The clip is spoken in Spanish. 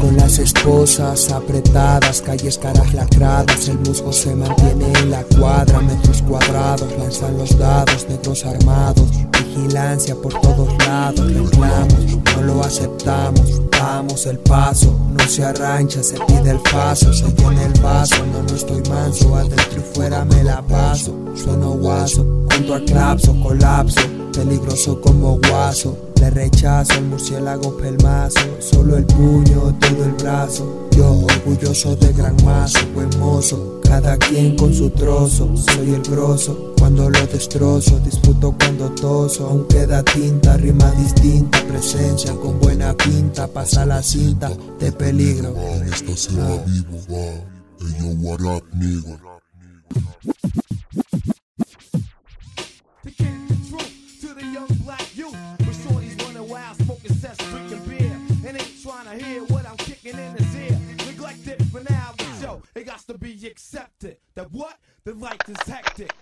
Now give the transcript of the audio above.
Con las esposas apretadas, calles caras lacradas, el musgo se mantiene en la cuadra, metros cuadrados, lanzan los dados, negros armados, vigilancia por todos lados, reclamos, no lo aceptamos, damos el paso, no se arrancha, se pide el paso, se tiene el vaso, paso, sueno guaso, junto al clapso, colapso, peligroso como guaso, le rechazo el murciélago pelmazo, solo el puño, todo el brazo, yo orgulloso de gran mazo, buen mozo, cada quien con su trozo, soy el grosso, cuando lo destrozo, disputo cuando toso, aún queda tinta, rima distinta, presencia con buena pinta, pasa la cinta de peligro. Esta se vivo, va. Ey, yo, what up? To hear what I'm kicking in his ear. Neglected for now, but yo, it got to be accepted. That what? The life is hectic.